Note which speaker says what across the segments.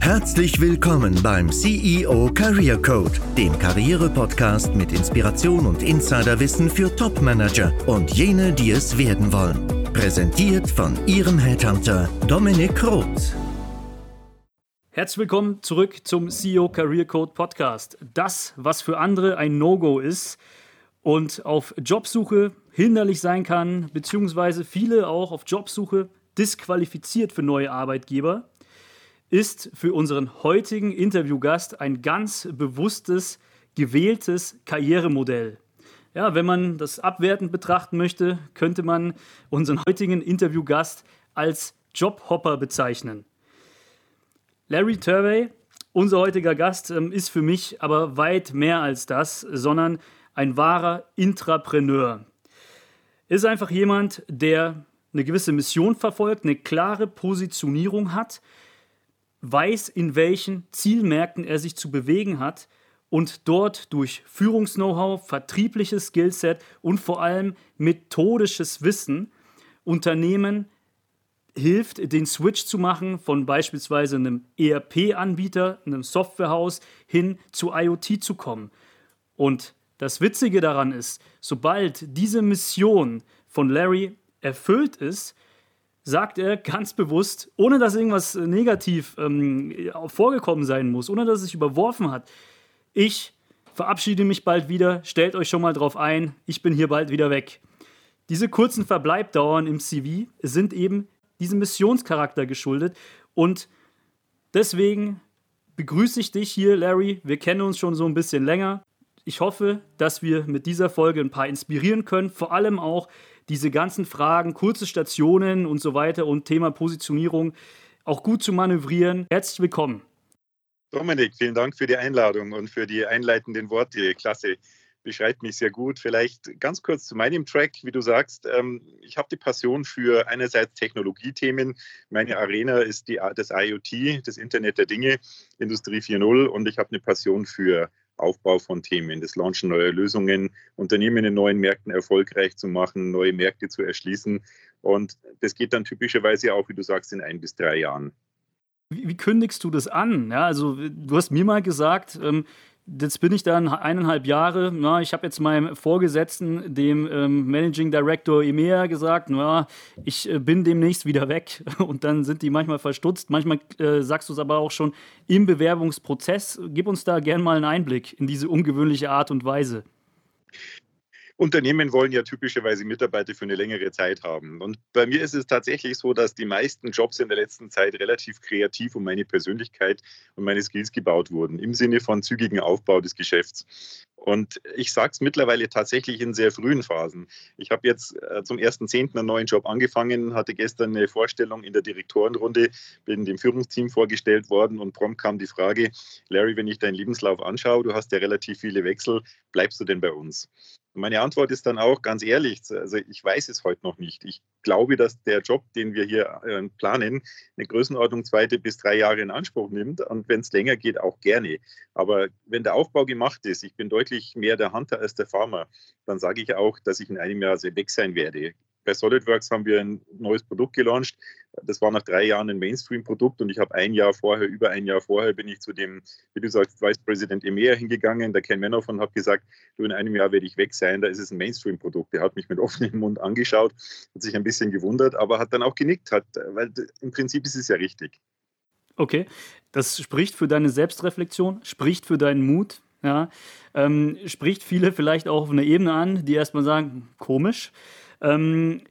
Speaker 1: Herzlich willkommen beim CEO Career Code, dem Karriere-Podcast mit Inspiration und Insiderwissen für Top-Manager und jene, die es werden wollen. Präsentiert von Ihrem Headhunter Dominik Roth.
Speaker 2: Herzlich willkommen zurück zum CEO Career Code Podcast. Das, was für andere ein No-Go ist und auf Jobsuche hinderlich sein kann, beziehungsweise viele auch auf Jobsuche disqualifiziert für neue Arbeitgeber, ist für unseren heutigen Interviewgast ein ganz bewusstes, gewähltes Karrieremodell. Ja, wenn man das abwertend betrachten möchte, könnte man unseren heutigen Interviewgast als Jobhopper bezeichnen. Larry Turvey, unser heutiger Gast, ähm, ist für mich aber weit mehr als das, sondern ein wahrer Intrapreneur. Ist einfach jemand, der eine gewisse Mission verfolgt, eine klare Positionierung hat, weiß, in welchen Zielmärkten er sich zu bewegen hat und dort durch Führungs-Know-how, vertriebliches Skillset und vor allem methodisches Wissen Unternehmen hilft, den Switch zu machen von beispielsweise einem ERP-Anbieter, einem Softwarehaus hin zu IoT zu kommen. Und das Witzige daran ist, sobald diese Mission von Larry erfüllt ist, sagt er ganz bewusst, ohne dass irgendwas äh, negativ ähm, vorgekommen sein muss, ohne dass es sich überworfen hat, ich verabschiede mich bald wieder, stellt euch schon mal drauf ein, ich bin hier bald wieder weg. Diese kurzen Verbleibdauern im CV sind eben diesem Missionscharakter geschuldet und deswegen begrüße ich dich hier, Larry. Wir kennen uns schon so ein bisschen länger. Ich hoffe, dass wir mit dieser Folge ein paar inspirieren können, vor allem auch diese ganzen Fragen, kurze Stationen und so weiter und Thema Positionierung auch gut zu manövrieren. Herzlich willkommen.
Speaker 3: Dominik, vielen Dank für die Einladung und für die einleitenden Worte. Klasse, beschreibt mich sehr gut. Vielleicht ganz kurz zu meinem Track, wie du sagst. Ähm, ich habe die Passion für einerseits Technologiethemen. Meine Arena ist die, das IoT, das Internet der Dinge, Industrie 4.0 und ich habe eine Passion für Aufbau von Themen, das Launchen neuer Lösungen, Unternehmen in neuen Märkten erfolgreich zu machen, neue Märkte zu erschließen. Und das geht dann typischerweise auch, wie du sagst, in ein bis drei Jahren.
Speaker 2: Wie, wie kündigst du das an? Ja, also du hast mir mal gesagt, ähm, Jetzt bin ich dann eineinhalb Jahre. Na, ich habe jetzt meinem Vorgesetzten, dem ähm, Managing Director EMEA, gesagt, na, ich äh, bin demnächst wieder weg. Und dann sind die manchmal verstutzt. Manchmal äh, sagst du es aber auch schon im Bewerbungsprozess. Gib uns da gern mal einen Einblick in diese ungewöhnliche Art und Weise.
Speaker 3: Unternehmen wollen ja typischerweise Mitarbeiter für eine längere Zeit haben. Und bei mir ist es tatsächlich so, dass die meisten Jobs in der letzten Zeit relativ kreativ um meine Persönlichkeit und meine Skills gebaut wurden, im Sinne von zügigen Aufbau des Geschäfts. Und ich sage es mittlerweile tatsächlich in sehr frühen Phasen. Ich habe jetzt äh, zum 1.10. einen neuen Job angefangen, hatte gestern eine Vorstellung in der Direktorenrunde, bin dem Führungsteam vorgestellt worden und prompt kam die Frage, Larry, wenn ich deinen Lebenslauf anschaue, du hast ja relativ viele Wechsel, bleibst du denn bei uns? Meine Antwort ist dann auch ganz ehrlich, also ich weiß es heute noch nicht. Ich glaube, dass der Job, den wir hier äh, planen, eine Größenordnung zwei bis drei Jahre in Anspruch nimmt und wenn es länger geht, auch gerne. Aber wenn der Aufbau gemacht ist, ich bin deutlich mehr der Hunter als der Farmer, dann sage ich auch, dass ich in einem Jahr weg sein werde bei SolidWorks haben wir ein neues Produkt gelauncht. Das war nach drei Jahren ein Mainstream-Produkt und ich habe ein Jahr vorher, über ein Jahr vorher, bin ich zu dem, wie du sagst, Vice President EMEA hingegangen, der Ken Manoff und habe gesagt, du, in einem Jahr werde ich weg sein, da ist es ein Mainstream-Produkt. Der hat mich mit offenem Mund angeschaut, hat sich ein bisschen gewundert, aber hat dann auch genickt, hat, weil im Prinzip ist es ja richtig.
Speaker 2: Okay, das spricht für deine Selbstreflexion, spricht für deinen Mut, ja, ähm, spricht viele vielleicht auch auf einer Ebene an, die erstmal sagen, komisch. Ähm,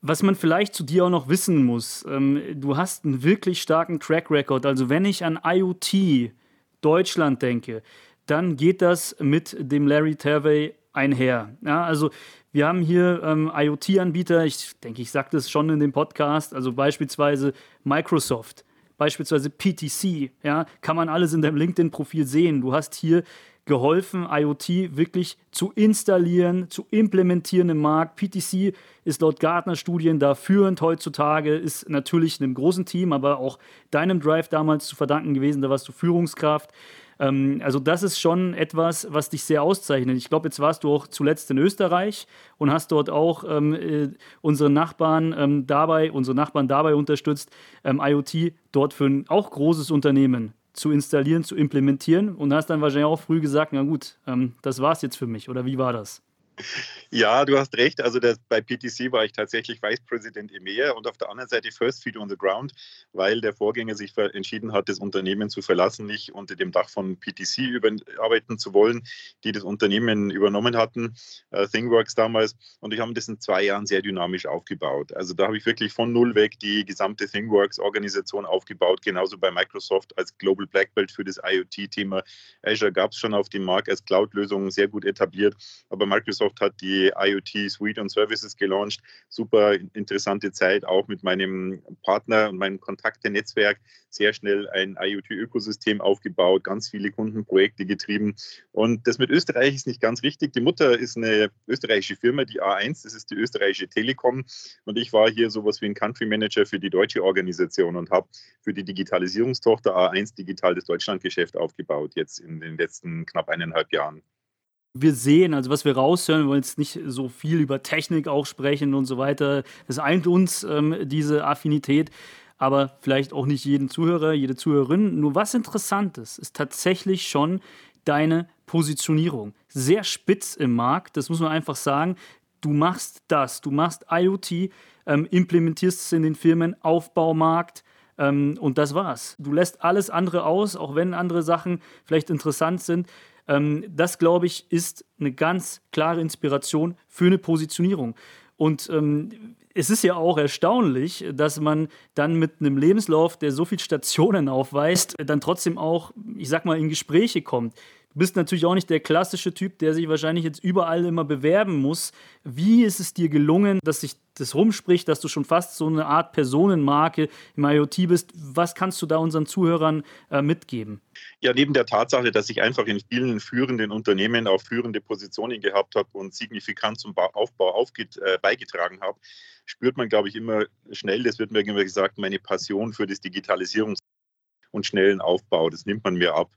Speaker 2: was man vielleicht zu dir auch noch wissen muss, ähm, du hast einen wirklich starken Track Record. Also wenn ich an IoT Deutschland denke, dann geht das mit dem Larry Tervey einher. Ja, also wir haben hier ähm, IoT-Anbieter, ich denke, ich sagte es schon in dem Podcast, also beispielsweise Microsoft, beispielsweise PTC, ja, kann man alles in deinem LinkedIn-Profil sehen. Du hast hier geholfen, IoT wirklich zu installieren, zu implementieren im Markt. PTC ist laut Gartner-Studien da führend heutzutage, ist natürlich einem großen Team, aber auch deinem Drive damals zu verdanken gewesen, da warst du Führungskraft. Ähm, also das ist schon etwas, was dich sehr auszeichnet. Ich glaube, jetzt warst du auch zuletzt in Österreich und hast dort auch ähm, äh, unsere Nachbarn ähm, dabei, unsere Nachbarn dabei unterstützt, ähm, IoT dort für ein auch großes Unternehmen zu installieren, zu implementieren und hast dann wahrscheinlich auch früh gesagt, na gut, ähm, das war's jetzt für mich. Oder wie war das?
Speaker 3: Ja, du hast recht. Also das, bei PTC war ich tatsächlich Vice President EMEA und auf der anderen Seite First Feet on the Ground, weil der Vorgänger sich entschieden hat, das Unternehmen zu verlassen, nicht unter dem Dach von PTC arbeiten zu wollen, die das Unternehmen übernommen hatten, äh, ThingWorks damals. Und ich habe das in zwei Jahren sehr dynamisch aufgebaut. Also da habe ich wirklich von null weg die gesamte ThingWorks-Organisation aufgebaut, genauso bei Microsoft als Global Black Belt für das IoT-Thema. Azure gab es schon auf dem Markt als Cloud-Lösung sehr gut etabliert, aber Microsoft Microsoft hat die IoT Suite und Services gelauncht. Super interessante Zeit, auch mit meinem Partner und meinem Kontakte-Netzwerk sehr schnell ein IoT-Ökosystem aufgebaut, ganz viele Kundenprojekte getrieben. Und das mit Österreich ist nicht ganz richtig. Die Mutter ist eine österreichische Firma, die A1, das ist die österreichische Telekom. Und ich war hier sowas wie ein Country Manager für die deutsche Organisation und habe für die Digitalisierungstochter A1 Digital das Deutschlandgeschäft aufgebaut, jetzt in den letzten knapp eineinhalb Jahren
Speaker 2: wir sehen, also was wir raushören, wir wollen jetzt nicht so viel über Technik auch sprechen und so weiter. Es eint uns ähm, diese Affinität, aber vielleicht auch nicht jeden Zuhörer, jede Zuhörerin. Nur was interessant ist, ist tatsächlich schon deine Positionierung. Sehr spitz im Markt, das muss man einfach sagen. Du machst das, du machst IoT, ähm, implementierst es in den Firmen, Aufbaumarkt, ähm, und das war's. Du lässt alles andere aus, auch wenn andere Sachen vielleicht interessant sind. Ähm, das, glaube ich, ist eine ganz klare Inspiration für eine Positionierung. Und ähm, es ist ja auch erstaunlich, dass man dann mit einem Lebenslauf, der so viele Stationen aufweist, dann trotzdem auch, ich sag mal, in Gespräche kommt. Du bist natürlich auch nicht der klassische Typ, der sich wahrscheinlich jetzt überall immer bewerben muss. Wie ist es dir gelungen, dass sich das rumspricht, dass du schon fast so eine Art Personenmarke im IoT bist? Was kannst du da unseren Zuhörern äh, mitgeben?
Speaker 3: Ja, neben der Tatsache, dass ich einfach in vielen führenden Unternehmen auch führende Positionen gehabt habe und signifikant zum Aufbau aufgeht, äh, beigetragen habe, spürt man, glaube ich, immer schnell, das wird mir immer gesagt, meine Passion für das Digitalisierungs- und schnellen Aufbau. Das nimmt man mir ab.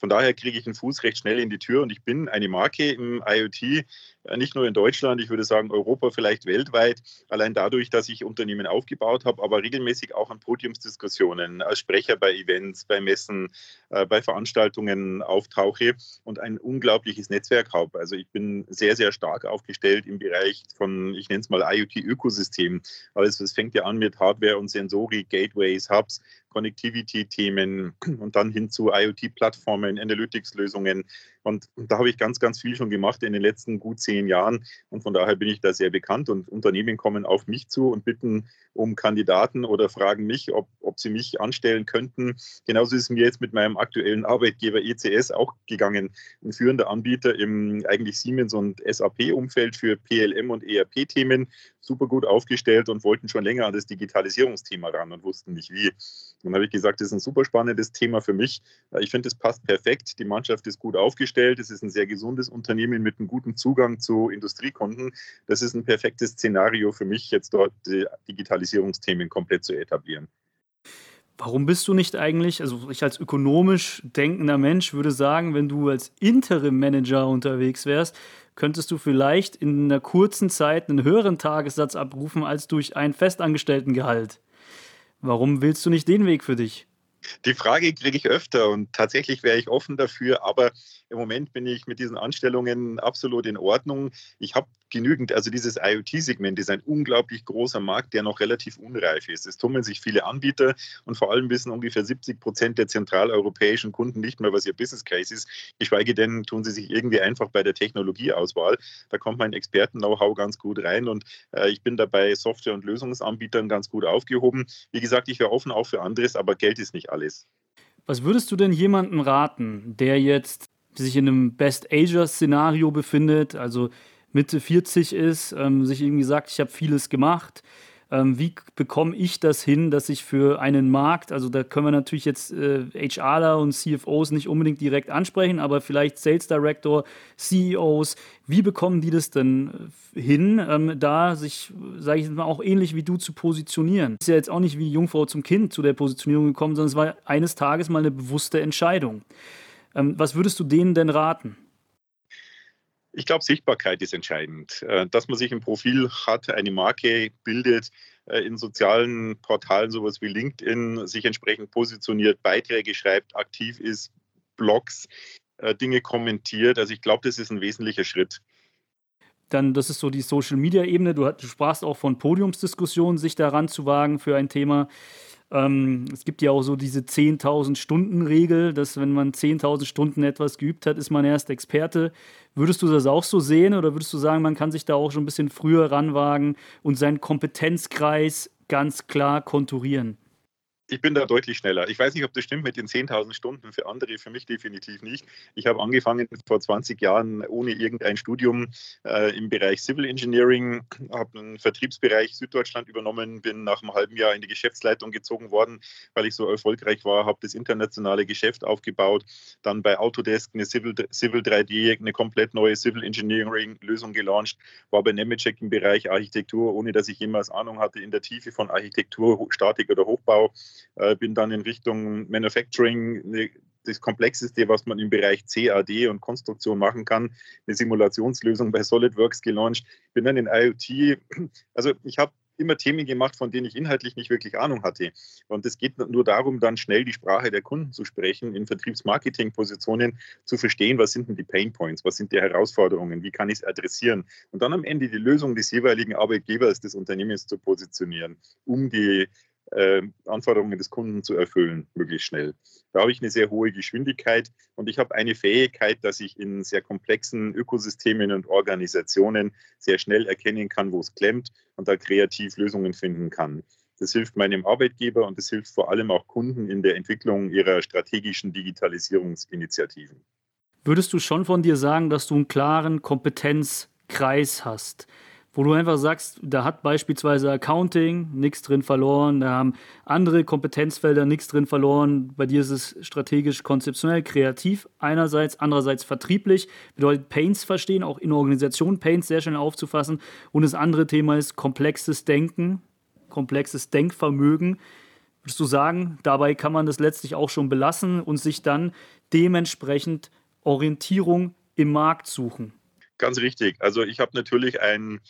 Speaker 3: Von daher kriege ich einen Fuß recht schnell in die Tür und ich bin eine Marke im IoT, äh, nicht nur in Deutschland, ich würde sagen Europa, vielleicht weltweit, allein dadurch, dass ich Unternehmen aufgebaut habe, aber regelmäßig auch an Podiumsdiskussionen als Sprecher bei Events, bei Messen, äh, bei Veranstaltungen auftauche und ein unglaubliches Netzwerk habe. Also ich bin sehr, sehr stark aufgestellt im Bereich von, ich nenne es mal IoT-Ökosystem. Also es fängt ja an mit Hardware und Sensorik, Gateways, Hubs, Connectivity-Themen und dann hin zu IoT-Plattformen, Analytics-Lösungen. Und, da habe ich ganz, ganz viel schon gemacht in den letzten gut zehn Jahren. Und von daher bin ich da sehr bekannt. Und Unternehmen kommen auf mich zu und bitten um Kandidaten oder fragen mich, ob, ob sie mich anstellen könnten. Genauso ist es mir jetzt mit meinem aktuellen Arbeitgeber ECS auch gegangen. Ein führender Anbieter im eigentlich Siemens- und SAP-Umfeld für PLM und ERP-Themen super gut aufgestellt und wollten schon länger an das Digitalisierungsthema ran und wussten nicht wie. Dann habe ich gesagt, das ist ein super spannendes Thema für mich. Ich finde, es passt perfekt. Die Mannschaft ist gut aufgestellt. Es ist ein sehr gesundes Unternehmen mit einem guten Zugang zu Industriekunden. Das ist ein perfektes Szenario für mich, jetzt dort die Digitalisierungsthemen komplett zu etablieren.
Speaker 2: Warum bist du nicht eigentlich, also ich als ökonomisch denkender Mensch würde sagen, wenn du als Interim-Manager unterwegs wärst, könntest du vielleicht in einer kurzen Zeit einen höheren Tagessatz abrufen als durch ein Festangestelltengehalt. Warum willst du nicht den Weg für dich?
Speaker 3: Die Frage kriege ich öfter und tatsächlich wäre ich offen dafür, aber im Moment bin ich mit diesen Anstellungen absolut in Ordnung. Ich habe genügend, also dieses IoT-Segment ist ein unglaublich großer Markt, der noch relativ unreif ist. Es tummeln sich viele Anbieter und vor allem wissen ungefähr 70 Prozent der zentraleuropäischen Kunden nicht mehr, was ihr Business Case ist. Geschweige denn tun sie sich irgendwie einfach bei der Technologieauswahl. Da kommt mein Experten-Know-how ganz gut rein und äh, ich bin dabei Software- und Lösungsanbietern ganz gut aufgehoben. Wie gesagt, ich wäre offen auch für anderes, aber Geld ist nicht alles.
Speaker 2: Was würdest du denn jemandem raten, der jetzt sich in einem Best-Ager-Szenario befindet, also Mitte 40 ist, ähm, sich irgendwie sagt, ich habe vieles gemacht. Ähm, wie bekomme ich das hin, dass ich für einen Markt, also da können wir natürlich jetzt äh, HRler und CFOs nicht unbedingt direkt ansprechen, aber vielleicht Sales Director, CEOs, wie bekommen die das denn hin, ähm, da sich, sage ich mal, auch ähnlich wie du zu positionieren? Ist ja jetzt auch nicht wie Jungfrau zum Kind zu der Positionierung gekommen, sondern es war eines Tages mal eine bewusste Entscheidung. Ähm, was würdest du denen denn raten?
Speaker 3: Ich glaube, Sichtbarkeit ist entscheidend. Äh, dass man sich ein Profil hat, eine Marke bildet, äh, in sozialen Portalen, sowas wie LinkedIn, sich entsprechend positioniert, Beiträge schreibt, aktiv ist, Blogs, äh, Dinge kommentiert. Also ich glaube, das ist ein wesentlicher Schritt.
Speaker 2: Dann, das ist so die Social-Media-Ebene. Du, du, sprachst auch von Podiumsdiskussionen, sich daran zu wagen für ein Thema. Ähm, es gibt ja auch so diese 10.000 Stunden-Regel, dass wenn man 10.000 Stunden etwas geübt hat, ist man erst Experte. Würdest du das auch so sehen oder würdest du sagen, man kann sich da auch schon ein bisschen früher ranwagen und seinen Kompetenzkreis ganz klar konturieren?
Speaker 3: Ich bin da deutlich schneller. Ich weiß nicht, ob das stimmt mit den 10.000 Stunden. Für andere, für mich definitiv nicht. Ich habe angefangen vor 20 Jahren ohne irgendein Studium äh, im Bereich Civil Engineering, habe einen Vertriebsbereich Süddeutschland übernommen, bin nach einem halben Jahr in die Geschäftsleitung gezogen worden, weil ich so erfolgreich war, habe das internationale Geschäft aufgebaut, dann bei Autodesk eine Civil, Civil 3D, eine komplett neue Civil Engineering Lösung gelauncht, war bei Nemetschek im Bereich Architektur, ohne dass ich jemals Ahnung hatte in der Tiefe von Architektur, Statik oder Hochbau äh, bin dann in Richtung Manufacturing, ne, das Komplexeste, was man im Bereich CAD und Konstruktion machen kann, eine Simulationslösung bei SolidWorks gelauncht. Bin dann in IoT, also ich habe immer Themen gemacht, von denen ich inhaltlich nicht wirklich Ahnung hatte. Und es geht nur darum, dann schnell die Sprache der Kunden zu sprechen, in Vertriebsmarketing-Positionen zu verstehen, was sind denn die Pain Points, was sind die Herausforderungen, wie kann ich es adressieren und dann am Ende die Lösung des jeweiligen Arbeitgebers des Unternehmens zu positionieren, um die äh, Anforderungen des Kunden zu erfüllen, möglichst schnell. Da habe ich eine sehr hohe Geschwindigkeit und ich habe eine Fähigkeit, dass ich in sehr komplexen Ökosystemen und Organisationen sehr schnell erkennen kann, wo es klemmt und da kreativ Lösungen finden kann. Das hilft meinem Arbeitgeber und das hilft vor allem auch Kunden in der Entwicklung ihrer strategischen Digitalisierungsinitiativen.
Speaker 2: Würdest du schon von dir sagen, dass du einen klaren Kompetenzkreis hast? Wo du einfach sagst, da hat beispielsweise Accounting nichts drin verloren, da haben andere Kompetenzfelder nichts drin verloren. Bei dir ist es strategisch, konzeptionell, kreativ einerseits, andererseits vertrieblich, bedeutet Pains verstehen, auch in Organisationen Pains sehr schnell aufzufassen. Und das andere Thema ist komplexes Denken, komplexes Denkvermögen. Würdest du sagen, dabei kann man das letztlich auch schon belassen und sich dann dementsprechend Orientierung im Markt suchen?
Speaker 3: Ganz richtig. Also ich habe natürlich ein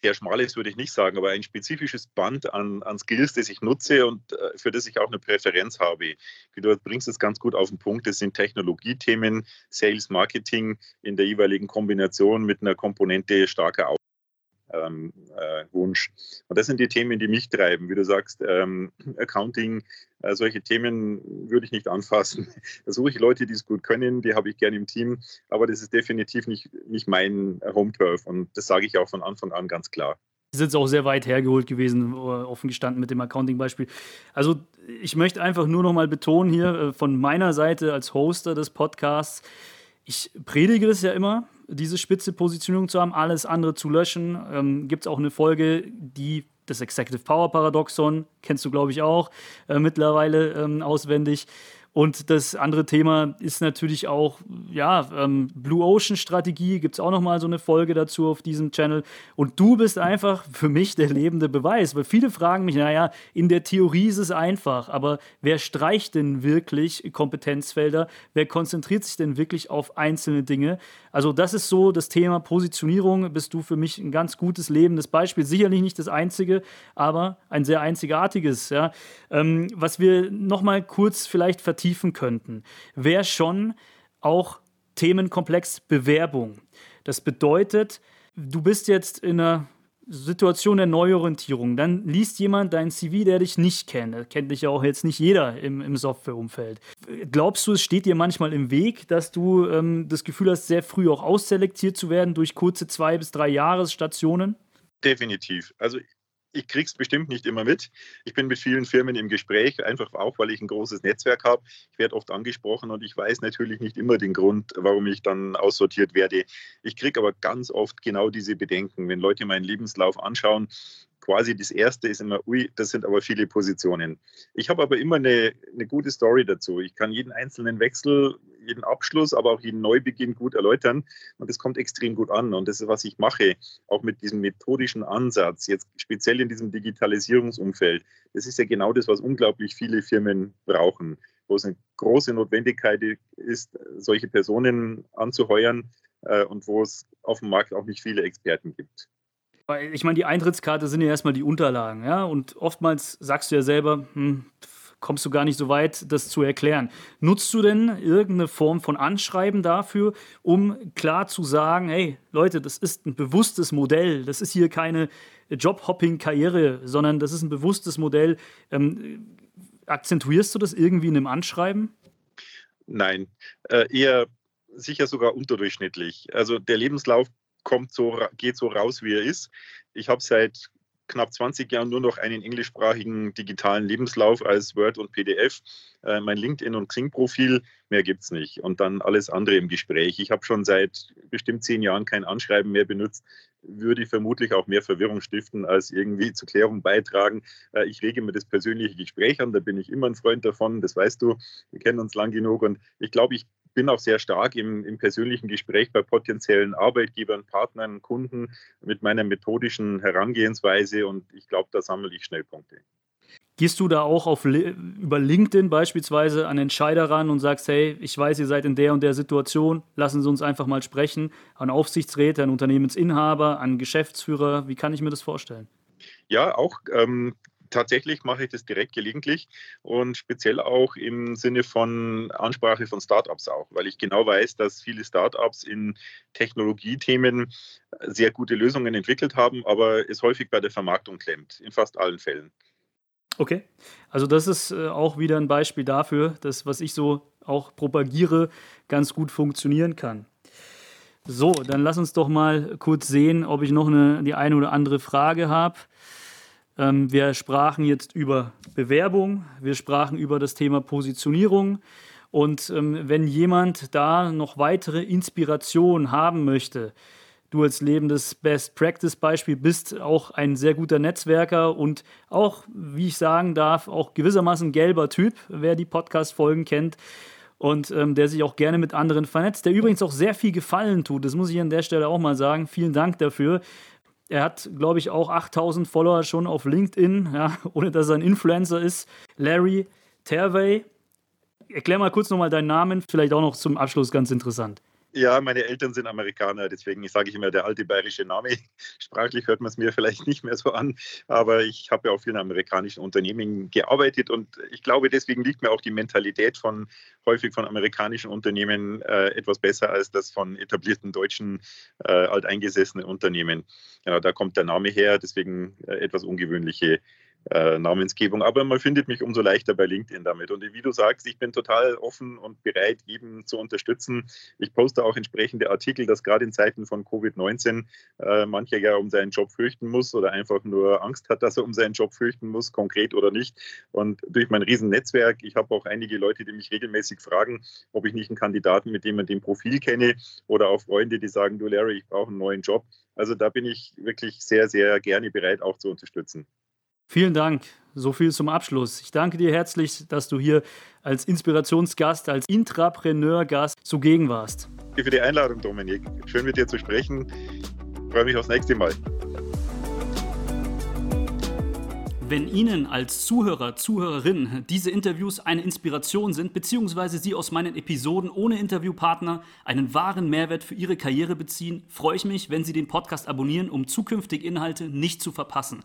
Speaker 3: sehr schmales, würde ich nicht sagen, aber ein spezifisches Band an, an Skills, das ich nutze und äh, für das ich auch eine Präferenz habe. Du bringst es ganz gut auf den Punkt. Das sind Technologiethemen, Sales, Marketing in der jeweiligen Kombination mit einer Komponente starker ähm, äh, Wunsch. Und das sind die Themen, die mich treiben. Wie du sagst, ähm, Accounting, äh, solche Themen würde ich nicht anfassen. Da suche ich Leute, die es gut können, die habe ich gerne im Team, aber das ist definitiv nicht, nicht mein Home-Turf und das sage ich auch von Anfang an ganz klar.
Speaker 2: Das ist jetzt auch sehr weit hergeholt gewesen, offen gestanden mit dem Accounting-Beispiel. Also ich möchte einfach nur noch mal betonen hier äh, von meiner Seite als Hoster des Podcasts, ich predige das ja immer, diese spitze Positionierung zu haben, alles andere zu löschen. Ähm, Gibt es auch eine Folge, die das Executive Power Paradoxon, kennst du, glaube ich, auch äh, mittlerweile ähm, auswendig. Und das andere Thema ist natürlich auch, ja, ähm, Blue Ocean Strategie, gibt es auch nochmal so eine Folge dazu auf diesem Channel. Und du bist einfach für mich der lebende Beweis, weil viele fragen mich, naja, in der Theorie ist es einfach, aber wer streicht denn wirklich Kompetenzfelder? Wer konzentriert sich denn wirklich auf einzelne Dinge? Also das ist so das Thema Positionierung, bist du für mich ein ganz gutes lebendes Beispiel. Sicherlich nicht das einzige, aber ein sehr einzigartiges. Ja. Ähm, was wir nochmal kurz vielleicht vertiefen, vertiefen könnten, wäre schon auch Themenkomplex Bewerbung. Das bedeutet, du bist jetzt in einer Situation der Neuorientierung. Dann liest jemand dein CV, der dich nicht kennt. Das kennt dich ja auch jetzt nicht jeder im, im Softwareumfeld. Glaubst du, es steht dir manchmal im Weg, dass du ähm, das Gefühl hast, sehr früh auch ausselektiert zu werden durch kurze zwei bis drei Jahresstationen?
Speaker 3: Definitiv. Also ich kriege es bestimmt nicht immer mit. Ich bin mit vielen Firmen im Gespräch, einfach auch, weil ich ein großes Netzwerk habe. Ich werde oft angesprochen und ich weiß natürlich nicht immer den Grund, warum ich dann aussortiert werde. Ich kriege aber ganz oft genau diese Bedenken. Wenn Leute meinen Lebenslauf anschauen, quasi das erste ist immer, ui, das sind aber viele Positionen. Ich habe aber immer eine, eine gute Story dazu. Ich kann jeden einzelnen Wechsel, jeden Abschluss, aber auch jeden Neubeginn gut erläutern und das kommt extrem gut an. Und das ist, was ich mache, auch mit diesem methodischen Ansatz, jetzt speziell in diesem Digitalisierungsumfeld. Das ist ja genau das, was unglaublich viele Firmen brauchen. wo es eine große Notwendigkeit ist, solche Personen anzuheuern äh, und wo es auf dem Markt auch nicht viele Experten gibt.
Speaker 2: Ich meine, die Eintrittskarte sind ja erstmal die Unterlagen, ja. Und oftmals sagst du ja selber, hm, kommst du gar nicht so weit, das zu erklären. Nutzt du denn irgendeine Form von Anschreiben dafür, um klar zu sagen, hey Leute, das ist ein bewusstes Modell, das ist hier keine Jobhopping-Karriere, sondern das ist ein bewusstes Modell. Ähm, akzentuierst du das irgendwie in einem Anschreiben?
Speaker 3: Nein, äh, eher sicher sogar unterdurchschnittlich. Also der Lebenslauf kommt so, geht so raus, wie er ist. Ich habe seit knapp 20 Jahren nur noch einen englischsprachigen digitalen Lebenslauf als Word und PDF. Äh, mein LinkedIn- und Xing-Profil, mehr gibt es nicht. Und dann alles andere im Gespräch. Ich habe schon seit bestimmt zehn Jahren kein Anschreiben mehr benutzt. Würde vermutlich auch mehr Verwirrung stiften, als irgendwie zur Klärung beitragen. Äh, ich rege mir das persönliche Gespräch an, da bin ich immer ein Freund davon, das weißt du. Wir kennen uns lang genug und ich glaube, ich bin auch sehr stark im, im, persönlichen Gespräch bei potenziellen Arbeitgebern, Partnern, Kunden mit meiner methodischen Herangehensweise und ich glaube, da sammle ich Schnellpunkte.
Speaker 2: Gehst du da auch auf, über LinkedIn beispielsweise an Entscheider ran und sagst, hey, ich weiß, ihr seid in der und der Situation, lassen Sie uns einfach mal sprechen, an Aufsichtsräte, an Unternehmensinhaber, an Geschäftsführer, wie kann ich mir das vorstellen?
Speaker 3: Ja, auch ähm, tatsächlich mache ich das direkt gelegentlich und speziell auch im Sinne von Ansprache von Startups auch, weil ich genau weiß, dass viele Startups in Technologiethemen sehr gute Lösungen entwickelt haben, aber es häufig bei der Vermarktung klemmt, in fast allen Fällen.
Speaker 2: Okay, also das ist äh, auch wieder ein Beispiel dafür, dass was ich so auch propagiere, ganz gut funktionieren kann. So, dann lass uns doch mal kurz sehen, ob ich noch eine, die eine oder andere Frage habe. Ähm, wir sprachen jetzt über Bewerbung, wir sprachen über das Thema Positionierung. Und ähm, wenn jemand da noch weitere Inspiration haben möchte, du als lebendes Best Practice Beispiel bist auch ein sehr guter Netzwerker und auch, wie ich sagen darf, auch gewissermaßen gelber Typ, wer die Podcast-Folgen kennt und ähm, der sich auch gerne mit anderen vernetzt, der übrigens auch sehr viel Gefallen tut. Das muss ich an der Stelle auch mal sagen. Vielen Dank dafür. Er hat, glaube ich, auch 8000 Follower schon auf LinkedIn, ja, ohne dass er ein Influencer ist. Larry Terwey. Erklär mal kurz nochmal deinen Namen, vielleicht auch noch zum Abschluss ganz interessant.
Speaker 3: Ja, meine Eltern sind Amerikaner, deswegen sage ich immer der alte bayerische Name. Sprachlich hört man es mir vielleicht nicht mehr so an, aber ich habe ja auch vielen amerikanischen Unternehmen gearbeitet und ich glaube, deswegen liegt mir auch die Mentalität von häufig von amerikanischen Unternehmen äh, etwas besser als das von etablierten deutschen äh, alteingesessenen Unternehmen. Genau, da kommt der Name her, deswegen äh, etwas ungewöhnliche äh, Namensgebung. Aber man findet mich umso leichter bei LinkedIn damit. Und wie du sagst, ich bin total offen und bereit, jeden zu unterstützen. Ich poste auch entsprechende Artikel, dass gerade in Zeiten von Covid-19 äh, mancher ja um seinen Job fürchten muss oder einfach nur Angst hat, dass er um seinen Job fürchten muss, konkret oder nicht. Und durch mein Riesennetzwerk, ich habe auch einige Leute, die mich regelmäßig fragen, ob ich nicht einen Kandidaten mit dem man den Profil kenne oder auch Freunde, die sagen, du Larry, ich brauche einen neuen Job. Also da bin ich wirklich sehr, sehr gerne bereit, auch zu unterstützen.
Speaker 2: Vielen Dank. So viel zum Abschluss. Ich danke dir herzlich, dass du hier als Inspirationsgast, als Intrapreneur-Gast zugegen warst.
Speaker 3: Danke für die Einladung, Dominik. Schön mit dir zu sprechen. Ich freue mich aufs nächste Mal.
Speaker 2: Wenn Ihnen als Zuhörer, Zuhörerin diese Interviews eine Inspiration sind, beziehungsweise Sie aus meinen Episoden ohne Interviewpartner einen wahren Mehrwert für Ihre Karriere beziehen, freue ich mich, wenn Sie den Podcast abonnieren, um zukünftige Inhalte nicht zu verpassen.